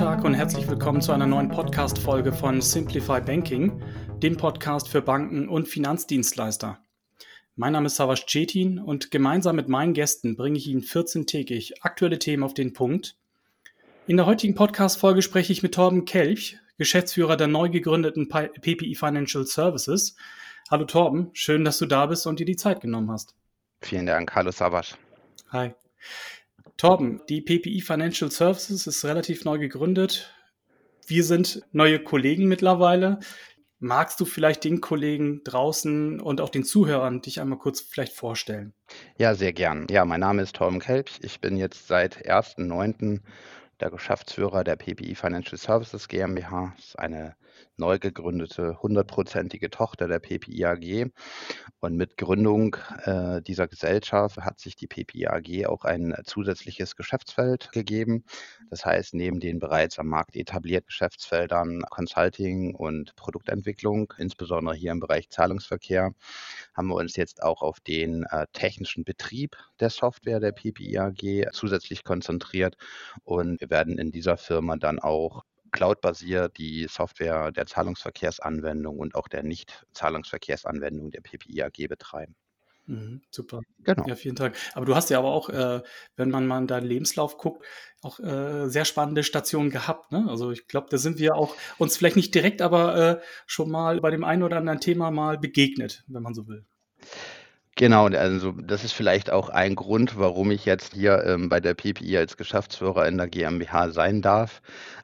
Tag und herzlich willkommen zu einer neuen Podcast-Folge von Simplify Banking, dem Podcast für Banken und Finanzdienstleister. Mein Name ist Savas Cetin und gemeinsam mit meinen Gästen bringe ich Ihnen 14-tägig aktuelle Themen auf den Punkt. In der heutigen Podcast-Folge spreche ich mit Torben Kelch, Geschäftsführer der neu gegründeten PPI Financial Services. Hallo Torben, schön, dass du da bist und dir die Zeit genommen hast. Vielen Dank, hallo Savas. Hi. Torben, die PPI Financial Services ist relativ neu gegründet. Wir sind neue Kollegen mittlerweile. Magst du vielleicht den Kollegen draußen und auch den Zuhörern dich einmal kurz vielleicht vorstellen? Ja, sehr gern. Ja, mein Name ist Torben Kelch. Ich bin jetzt seit 1.9. der Geschäftsführer der PPI Financial Services GmbH. Das ist eine neu gegründete hundertprozentige Tochter der PPI AG. Und mit Gründung äh, dieser Gesellschaft hat sich die PPI AG auch ein zusätzliches Geschäftsfeld gegeben. Das heißt, neben den bereits am Markt etablierten Geschäftsfeldern Consulting und Produktentwicklung, insbesondere hier im Bereich Zahlungsverkehr, haben wir uns jetzt auch auf den äh, technischen Betrieb der Software der PPI AG zusätzlich konzentriert. Und wir werden in dieser Firma dann auch cloud-basiert die Software der Zahlungsverkehrsanwendung und auch der Nicht-Zahlungsverkehrsanwendung der PPI AG betreiben. Mhm, super. Genau. Ja, vielen Dank. Aber du hast ja aber auch, äh, wenn man mal in deinen Lebenslauf guckt, auch äh, sehr spannende Stationen gehabt. Ne? Also ich glaube, da sind wir auch uns vielleicht nicht direkt, aber äh, schon mal bei dem einen oder anderen Thema mal begegnet, wenn man so will. Genau, also das ist vielleicht auch ein Grund, warum ich jetzt hier ähm, bei der PPI als Geschäftsführer in der GmbH sein darf.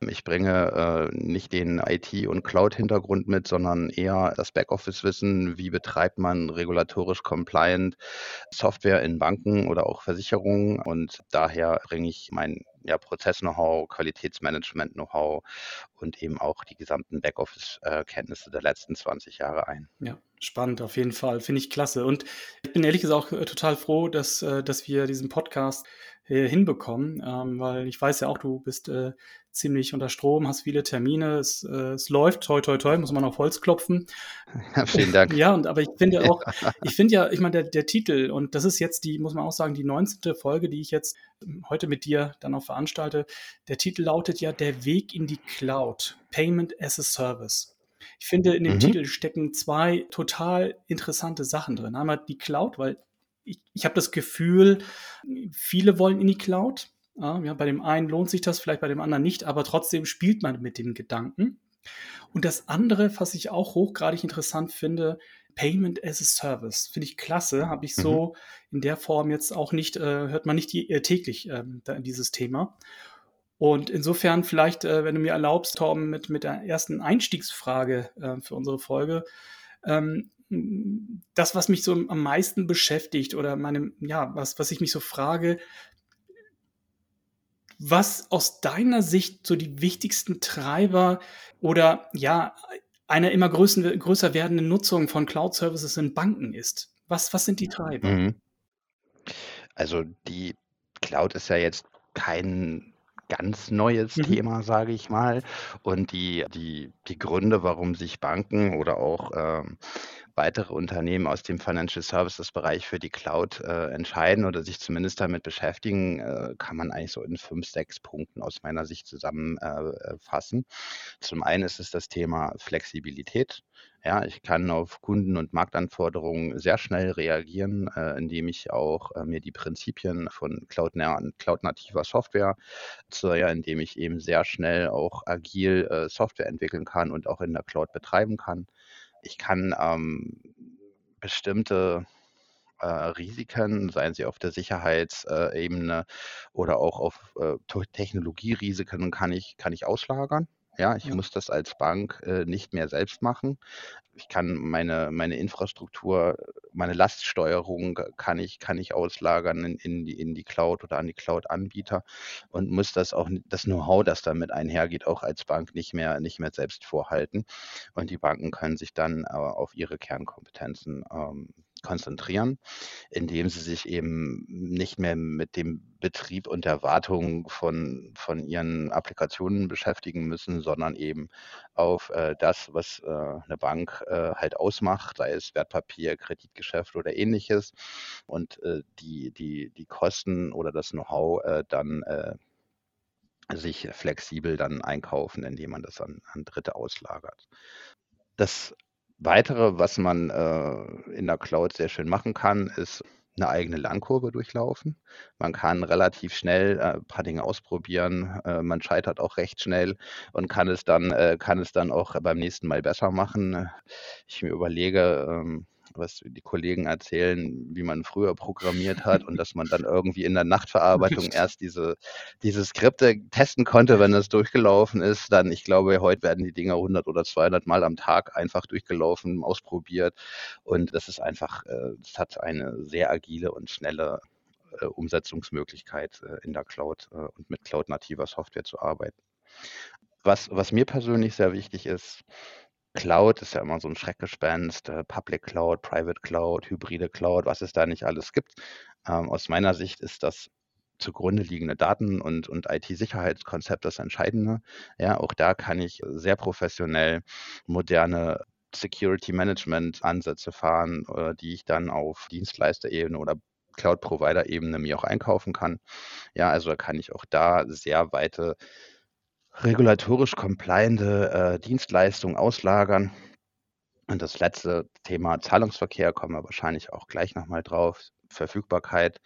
Ich bringe äh, nicht den IT- und Cloud-Hintergrund mit, sondern eher das Backoffice-Wissen, wie betreibt man regulatorisch compliant Software in Banken oder auch Versicherungen. Und daher bringe ich mein ja, Prozess-Know-how, Qualitätsmanagement-Know-how und eben auch die gesamten Backoffice-Kenntnisse der letzten 20 Jahre ein. Ja, spannend auf jeden Fall. Finde ich klasse. Und ich bin ehrlich gesagt auch äh, total froh, dass, äh, dass wir diesen Podcast äh, hinbekommen, ähm, weil ich weiß ja auch, du bist ziemlich unter Strom, hast viele Termine, es, es läuft, toi, toi, toi, muss man auf Holz klopfen. Ja, vielen Dank. Ja, und aber ich finde auch, ich finde ja, ich meine, der, der Titel, und das ist jetzt die, muss man auch sagen, die 19. Folge, die ich jetzt heute mit dir dann auch veranstalte, der Titel lautet ja Der Weg in die Cloud, Payment as a Service. Ich finde, in dem mhm. Titel stecken zwei total interessante Sachen drin. Einmal die Cloud, weil ich, ich habe das Gefühl, viele wollen in die Cloud. Ja, bei dem einen lohnt sich das, vielleicht bei dem anderen nicht, aber trotzdem spielt man mit dem Gedanken. Und das andere, was ich auch hochgradig interessant finde, Payment as a Service. Finde ich klasse. Habe ich so mhm. in der Form jetzt auch nicht, äh, hört man nicht die, äh, täglich äh, dieses Thema. Und insofern vielleicht, äh, wenn du mir erlaubst, Torben, mit, mit der ersten Einstiegsfrage äh, für unsere Folge. Ähm, das, was mich so am meisten beschäftigt oder meine, ja, was, was ich mich so frage, was aus deiner Sicht so die wichtigsten Treiber oder ja, einer immer größer, größer werdenden Nutzung von Cloud-Services in Banken ist? Was, was sind die Treiber? Mhm. Also die Cloud ist ja jetzt kein ganz neues Mhm. Thema, sage ich mal. Und die die die Gründe, warum sich Banken oder auch, ähm, weitere Unternehmen aus dem Financial Services Bereich für die Cloud, äh, entscheiden oder sich zumindest damit beschäftigen, äh, kann man eigentlich so in fünf, sechs Punkten aus meiner Sicht zusammenfassen. äh, Zum einen ist es das Thema Flexibilität. Ja, ich kann auf Kunden und Marktanforderungen sehr schnell reagieren, äh, indem ich auch, äh, mir die Prinzipien von cloud-nativer Software ziehe, indem ich eben sehr schnell auch agil, äh, Software entwickeln kann und auch in der Cloud betreiben kann. Ich kann, ähm, bestimmte, äh, Risiken, seien sie auf der Sicherheitsebene oder auch auf, äh, Technologierisiken kann ich kann ich auslagern. Ja, ich Ja. muss das als Bank, äh, nicht mehr selbst machen. Ich kann meine meine Infrastruktur, meine Laststeuerung kann ich kann ich auslagern in in die in die Cloud oder an die Cloud-Anbieter und muss das auch das Know-how, das damit einhergeht, auch als Bank nicht mehr nicht mehr selbst vorhalten. Und die Banken können sich dann, äh, auf ihre Kernkompetenzen, ähm, konzentrieren, indem sie sich eben nicht mehr mit dem Betrieb und der Wartung von, von ihren Applikationen beschäftigen müssen, sondern eben auf äh, das, was äh, eine Bank äh, halt ausmacht, sei es Wertpapier, Kreditgeschäft oder ähnliches und äh, die, die, die Kosten oder das Know-how äh, dann äh, sich flexibel dann einkaufen, indem man das an an Dritte auslagert. Das Weitere, was man, äh, in der Cloud sehr schön machen kann, ist 'ne eigene Lernkurve durchlaufen. Man kann relativ schnell, äh, paar Dinge ausprobieren. Äh, man scheitert auch recht schnell und kann es dann äh, kann es dann auch beim nächsten Mal besser machen. Ich mir überlege, ähm was die Kollegen erzählen, wie man früher programmiert hat und dass man dann irgendwie in der Nachtverarbeitung erst diese, diese Skripte testen konnte, wenn es durchgelaufen ist. Dann, ich glaube, heute werden die Dinger 100 oder 200 Mal am Tag einfach durchgelaufen, ausprobiert. Und das ist einfach, es äh, hat eine sehr agile und schnelle äh, Umsetzungsmöglichkeit äh, in der Cloud und mit cloud-nativer Software zu arbeiten. Was, was mir persönlich sehr wichtig ist, Cloud ist ja immer so ein Schreckgespenst, äh, Public Cloud, Private Cloud, hybride Cloud, was es da nicht alles gibt. Ähm, aus meiner Sicht ist das zugrunde liegende Daten- und, und IT-Sicherheitskonzept das Entscheidende. Ja, auch da kann ich sehr professionell moderne Security Management Ansätze fahren, äh, die ich dann auf Dienstleisterebene oder Cloud-Provider-Ebene mir auch einkaufen kann. Ja, also kann ich auch da sehr weite regulatorisch compliante äh, Dienstleistungen auslagern. Und das letzte Thema Zahlungsverkehr kommen wir wahrscheinlich auch gleich nochmal drauf. Verfügbarkeit.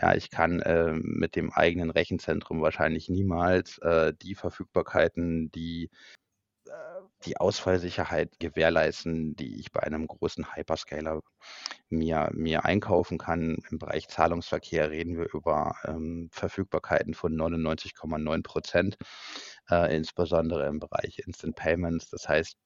Ja, ich kann äh, mit dem eigenen Rechenzentrum wahrscheinlich niemals äh, die Verfügbarkeiten, die äh, die Ausfallsicherheit gewährleisten, die ich bei einem großen Hyperscaler mir, mir einkaufen kann. Im Bereich Zahlungsverkehr reden wir über ähm, Verfügbarkeiten von 99,9 Prozent äh, insbesondere im Bereich Instant Payments. Das heißt,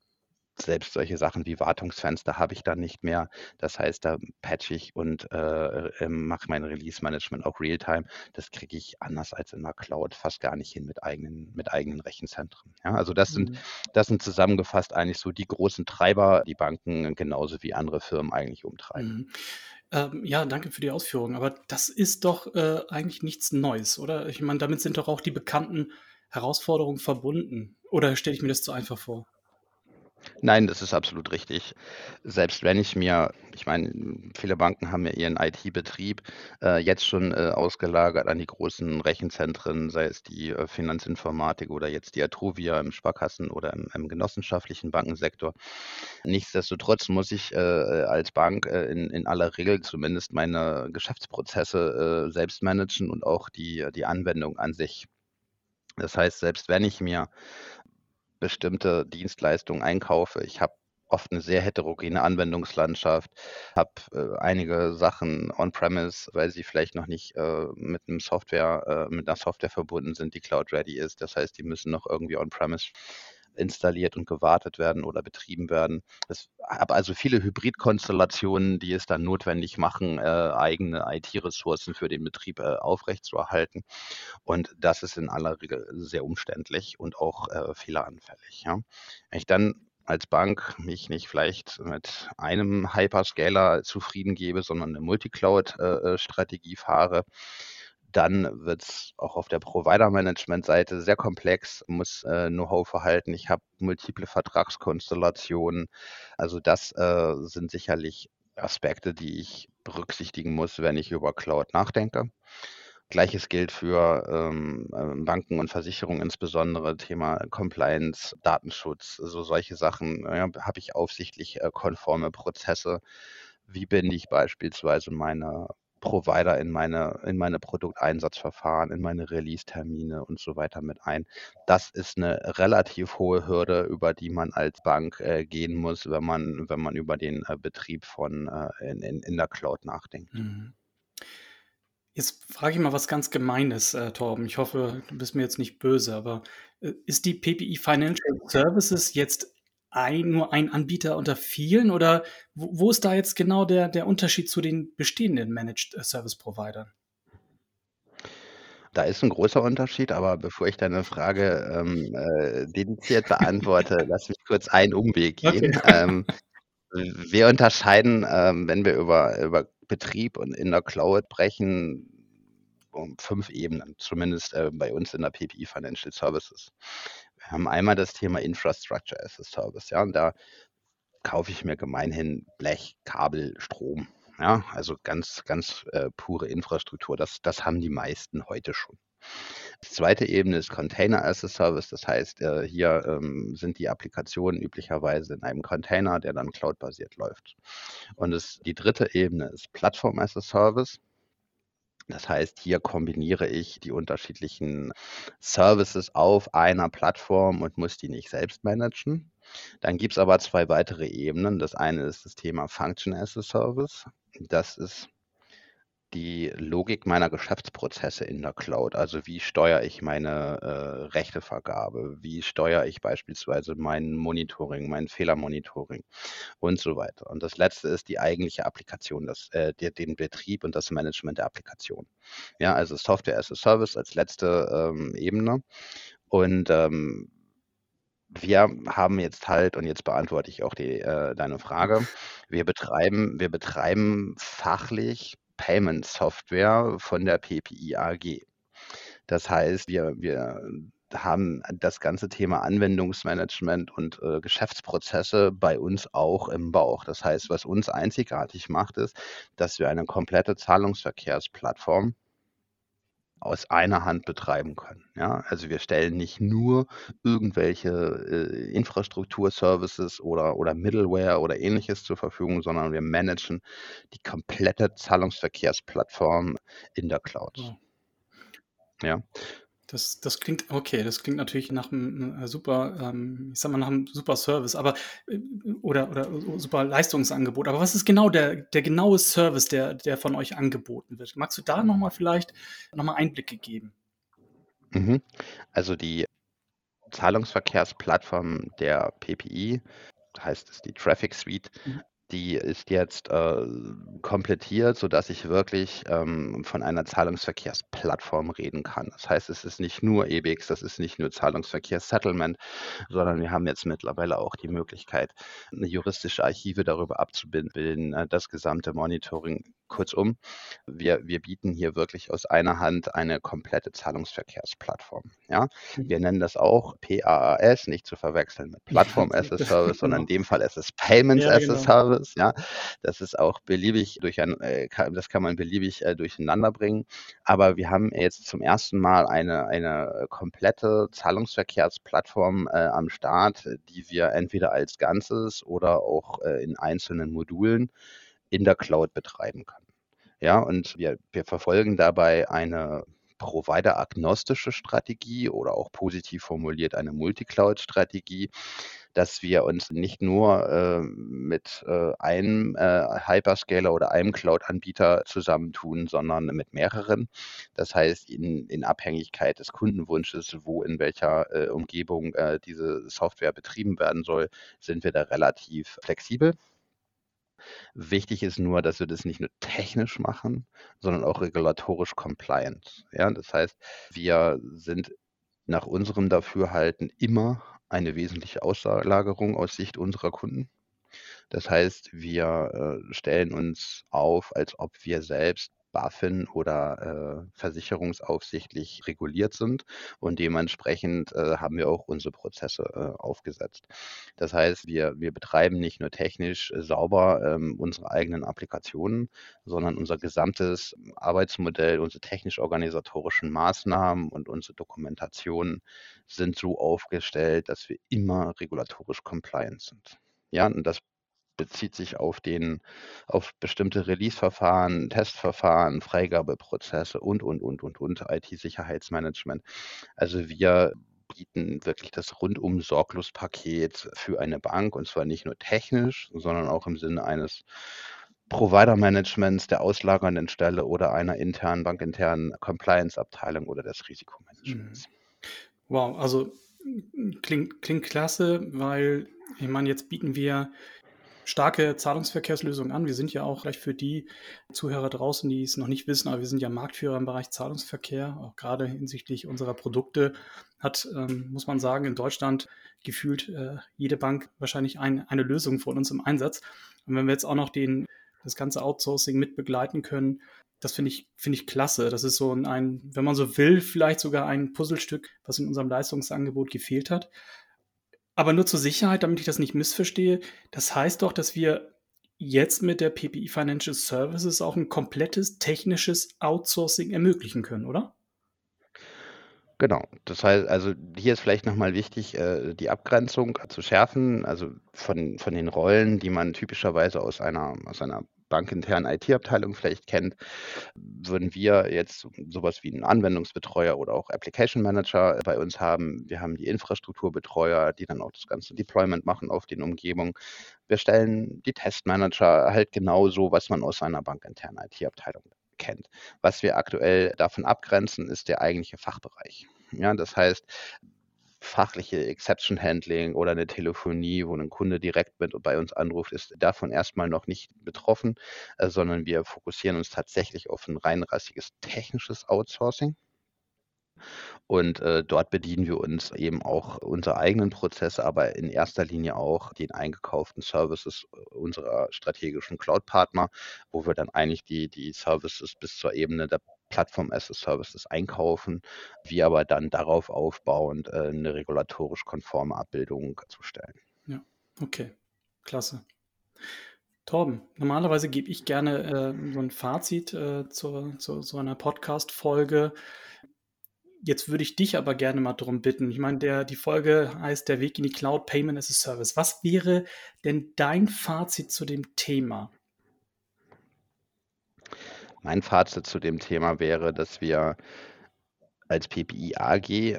selbst solche Sachen wie Wartungsfenster habe ich dann nicht mehr. Das heißt, da patche ich und äh, äh, mache mein Release-Management auch real-time. Das kriege ich anders als in der Cloud fast gar nicht hin mit eigenen, mit eigenen Rechenzentren. Ja, also das sind, mhm. das sind zusammengefasst eigentlich so die großen Treiber, die Banken genauso wie andere Firmen eigentlich umtreiben. Mhm. Ähm, ja, danke für die Ausführungen. Aber das ist doch äh, eigentlich nichts Neues, oder? Ich meine, damit sind doch auch die bekannten Herausforderungen verbunden. Oder stelle ich mir das zu einfach vor? Nein, das ist absolut richtig. Selbst wenn ich mir ich meine, viele Banken haben ja ihren IT-Betrieb äh, jetzt schon äh, ausgelagert an die großen Rechenzentren, sei es die äh, Finanzinformatik oder jetzt die Atruvia im Sparkassen oder im, im genossenschaftlichen Bankensektor. Nichtsdestotrotz muss ich äh, als Bank äh, in, in aller Regel zumindest meine Geschäftsprozesse äh, selbst managen und auch die, die Anwendung an sich. Das heißt, selbst wenn ich mir bestimmte Dienstleistungen einkaufe, ich habe oft eine sehr heterogene Anwendungslandschaft, habe äh, einige Sachen on-premise, weil sie vielleicht noch nicht äh, mit einem Software, äh, mit einer Software verbunden sind, die cloud-ready ist. Das heißt, die müssen noch irgendwie on-premise installiert und gewartet werden oder betrieben werden. Es habe also viele Hybridkonstellationen, die es dann notwendig machen, äh, eigene IT-Ressourcen für den Betrieb äh, aufrechtzuerhalten. Und das ist in aller Regel sehr umständlich und auch äh, fehleranfällig. Ja. Wenn ich dann als Bank mich nicht vielleicht mit einem Hyperscaler zufrieden gebe, sondern eine Multicloud-Strategie äh, äh, fahre, dann wird es auch auf der Provider-Management-Seite sehr komplex, muss äh, Know-how verhalten. Ich habe multiple Vertragskonstellationen. Also das äh, sind sicherlich Aspekte, die ich berücksichtigen muss, wenn ich über Cloud nachdenke. Gleiches gilt für ähm, ähm Banken und Versicherungen, insbesondere Thema Compliance, Datenschutz, so solche Sachen. Ja, habe ich aufsichtlich äh, konforme Prozesse? Wie binde ich beispielsweise meine Provider in meine, in meine Produkteinsatzverfahren, in meine Release-Termine und so weiter mit ein. Das ist eine relativ hohe Hürde, über die man als Bank äh, gehen muss, wenn man, wenn man über den äh, Betrieb von äh, in, in, in der Cloud nachdenkt. Mhm. Jetzt frage ich mal was ganz Gemeines, äh, Torben. Ich hoffe, du bist mir jetzt nicht böse, aber äh, ist die PPI Financial Services jetzt ein, nur ein Anbieter unter vielen oder wo, wo ist da jetzt genau der, der Unterschied zu den bestehenden Managed Service Providern? Da ist ein großer Unterschied, aber bevor ich deine Frage ähm, äh, dediziert beantworte, lass mich kurz einen Umweg gehen. Okay. Ähm, wir unterscheiden, ähm, wenn wir über, über Betrieb und in der Cloud brechen, um fünf Ebenen, zumindest äh, bei uns in der PPI Financial Services. Wir haben einmal das Thema Infrastructure as a Service, ja, und da kaufe ich mir gemeinhin Blech, Kabel, Strom. Ja, also ganz, ganz äh, pure Infrastruktur. Das, das haben die meisten heute schon. Die zweite Ebene ist Container as a Service. Das heißt, äh, hier ähm, sind die Applikationen üblicherweise in einem Container, der dann cloudbasiert läuft. Und es, die dritte Ebene ist Plattform as a Service. Das heißt, hier kombiniere ich die unterschiedlichen Services auf einer Plattform und muss die nicht selbst managen. Dann gibt es aber zwei weitere Ebenen. Das eine ist das Thema Function as a Service. Das ist die Logik meiner Geschäftsprozesse in der Cloud. Also wie steuere ich meine äh, Rechtevergabe? Wie steuere ich beispielsweise mein Monitoring, mein Fehlermonitoring und so weiter. Und das letzte ist die eigentliche Applikation, das, äh, der, den Betrieb und das Management der Applikation. Ja, also Software as a Service als letzte ähm, Ebene. Und ähm, wir haben jetzt halt, und jetzt beantworte ich auch die, äh, deine Frage, wir betreiben, wir betreiben fachlich Payment Software von der PPI AG. Das heißt, wir, wir haben das ganze Thema Anwendungsmanagement und äh, Geschäftsprozesse bei uns auch im Bauch. Das heißt, was uns einzigartig macht, ist, dass wir eine komplette Zahlungsverkehrsplattform aus einer Hand betreiben können. Ja, also wir stellen nicht nur irgendwelche äh, Infrastrukturservices oder, oder Middleware oder ähnliches zur Verfügung, sondern wir managen die komplette Zahlungsverkehrsplattform in der Cloud. Ja. ja. Das, das klingt, okay, das klingt natürlich nach einem äh, super, ähm, ich sag mal, nach einem super Service, aber äh, oder, oder super Leistungsangebot. Aber was ist genau der, der genaue Service, der, der von euch angeboten wird? Magst du da nochmal vielleicht nochmal Einblicke geben? Mhm. Also die Zahlungsverkehrsplattform der PPI, heißt es die Traffic Suite, mhm die ist jetzt äh, komplettiert, sodass ich wirklich ähm, von einer Zahlungsverkehrsplattform reden kann. Das heißt, es ist nicht nur EBIX, das ist nicht nur Zahlungsverkehrssettlement, sondern wir haben jetzt mittlerweile auch die Möglichkeit, juristische Archive darüber abzubilden, äh, das gesamte Monitoring Kurzum, wir, wir bieten hier wirklich aus einer Hand eine komplette Zahlungsverkehrsplattform. Ja? Mhm. Wir nennen das auch PAAS, nicht zu verwechseln mit Plattform as a Service, sondern in dem Fall ist es Payments ja, as genau. a Service. Ja? Das ist auch beliebig durch ein, äh, das kann man beliebig äh, durcheinander bringen. Aber wir haben jetzt zum ersten Mal eine, eine komplette Zahlungsverkehrsplattform äh, am Start, die wir entweder als Ganzes oder auch äh, in einzelnen Modulen in der Cloud betreiben können. Ja, und wir, wir verfolgen dabei eine provider-agnostische Strategie oder auch positiv formuliert eine Multicloud-Strategie, dass wir uns nicht nur äh, mit äh, einem äh, Hyperscaler oder einem Cloud-Anbieter zusammentun, sondern mit mehreren. Das heißt, in, in Abhängigkeit des Kundenwunsches, wo in welcher äh, Umgebung äh, diese Software betrieben werden soll, sind wir da relativ flexibel. Wichtig ist nur, dass wir das nicht nur technisch machen, sondern auch regulatorisch compliant. Ja, das heißt, wir sind nach unserem Dafürhalten immer eine wesentliche Auslagerung aus Sicht unserer Kunden. Das heißt, wir äh, stellen uns auf, als ob wir selbst BaFin oder äh, versicherungsaufsichtlich reguliert sind und dementsprechend äh, haben wir auch unsere Prozesse äh, aufgesetzt. Das heißt, wir, wir betreiben nicht nur technisch äh, sauber ähm, unsere eigenen Applikationen, sondern unser gesamtes Arbeitsmodell, unsere technisch-organisatorischen Maßnahmen und unsere Dokumentation sind so aufgestellt, dass wir immer regulatorisch compliant sind. Ja, und das bezieht sich auf den auf bestimmte Release-Verfahren, Testverfahren, Freigabeprozesse und, und, und, und, und, IT-Sicherheitsmanagement. Also wir bieten wirklich das rundum sorglos Paket für eine Bank und zwar nicht nur technisch, sondern auch im Sinne eines Provider-Managements, der auslagernden Stelle oder einer internen, bankinternen Compliance-Abteilung oder des Risikomanagements. Mhm. Wow, also klingt, klingt klasse, weil ich meine, jetzt bieten wir starke Zahlungsverkehrslösungen an. Wir sind ja auch gleich für die Zuhörer draußen, die es noch nicht wissen, aber wir sind ja Marktführer im Bereich Zahlungsverkehr, auch gerade hinsichtlich unserer Produkte hat, ähm, muss man sagen, in Deutschland gefühlt äh, jede Bank wahrscheinlich ein, eine Lösung von uns im Einsatz. Und wenn wir jetzt auch noch den, das ganze Outsourcing mit begleiten können, das finde ich, finde ich klasse. Das ist so ein, wenn man so will, vielleicht sogar ein Puzzlestück, was in unserem Leistungsangebot gefehlt hat. Aber nur zur Sicherheit, damit ich das nicht missverstehe, das heißt doch, dass wir jetzt mit der PPI Financial Services auch ein komplettes technisches Outsourcing ermöglichen können, oder? Genau. Das heißt, also hier ist vielleicht nochmal wichtig, äh, die Abgrenzung zu schärfen, also von, von den Rollen, die man typischerweise aus einer, aus einer bankinternen IT-Abteilung vielleicht kennt, würden wir jetzt sowas wie einen Anwendungsbetreuer oder auch Application Manager bei uns haben. Wir haben die Infrastrukturbetreuer, die dann auch das ganze Deployment machen auf den Umgebungen. Wir stellen die Testmanager halt genauso, was man aus einer bankinternen IT-Abteilung kennt. Was wir aktuell davon abgrenzen, ist der eigentliche Fachbereich. Ja, das heißt, fachliche Exception Handling oder eine Telefonie, wo ein Kunde direkt mit bei uns anruft, ist davon erstmal noch nicht betroffen, äh, sondern wir fokussieren uns tatsächlich auf ein reinrassiges technisches Outsourcing. Und äh, dort bedienen wir uns eben auch unserer eigenen Prozesse, aber in erster Linie auch den eingekauften Services äh, unserer strategischen Cloud-Partner, wo wir dann eigentlich die, die Services bis zur Ebene der Plattform as a Services einkaufen, wir aber dann darauf aufbauend äh, eine regulatorisch konforme Abbildung zustellen. Ja, okay, klasse. Torben, normalerweise gebe ich gerne äh, so ein Fazit äh, zu, zu so einer Podcast-Folge. Jetzt würde ich dich aber gerne mal darum bitten. Ich meine, der, die Folge heißt Der Weg in die Cloud Payment as a Service. Was wäre denn dein Fazit zu dem Thema? Mein Fazit zu dem Thema wäre, dass wir als PPI AG,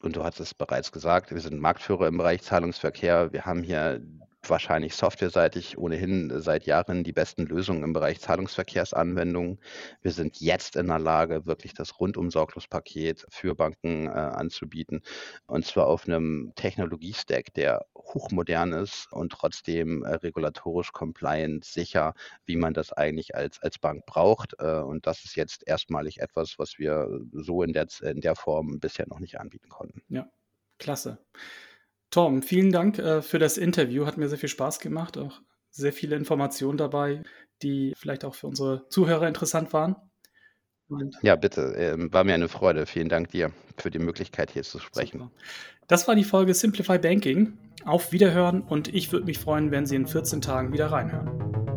und du hast es bereits gesagt, wir sind Marktführer im Bereich Zahlungsverkehr. Wir haben hier wahrscheinlich softwareseitig ohnehin seit Jahren die besten Lösungen im Bereich Zahlungsverkehrsanwendungen. Wir sind jetzt in der Lage, wirklich das Rundum-Sorglos-Paket für Banken äh, anzubieten. Und zwar auf einem Technologiestack, der hochmodern ist und trotzdem äh, regulatorisch compliant sicher, wie man das eigentlich als, als Bank braucht. Äh, und das ist jetzt erstmalig etwas, was wir so in der, in der Form bisher noch nicht anbieten konnten. Ja, klasse. Tom, vielen Dank äh, für das Interview. Hat mir sehr viel Spaß gemacht. Auch sehr viele Informationen dabei, die vielleicht auch für unsere Zuhörer interessant waren. Und ja, bitte. Äh, war mir eine Freude. Vielen Dank dir für die Möglichkeit, hier zu sprechen. Super. Das war die Folge Simplify Banking. Auf Wiederhören und ich würde mich freuen, wenn Sie in 14 Tagen wieder reinhören.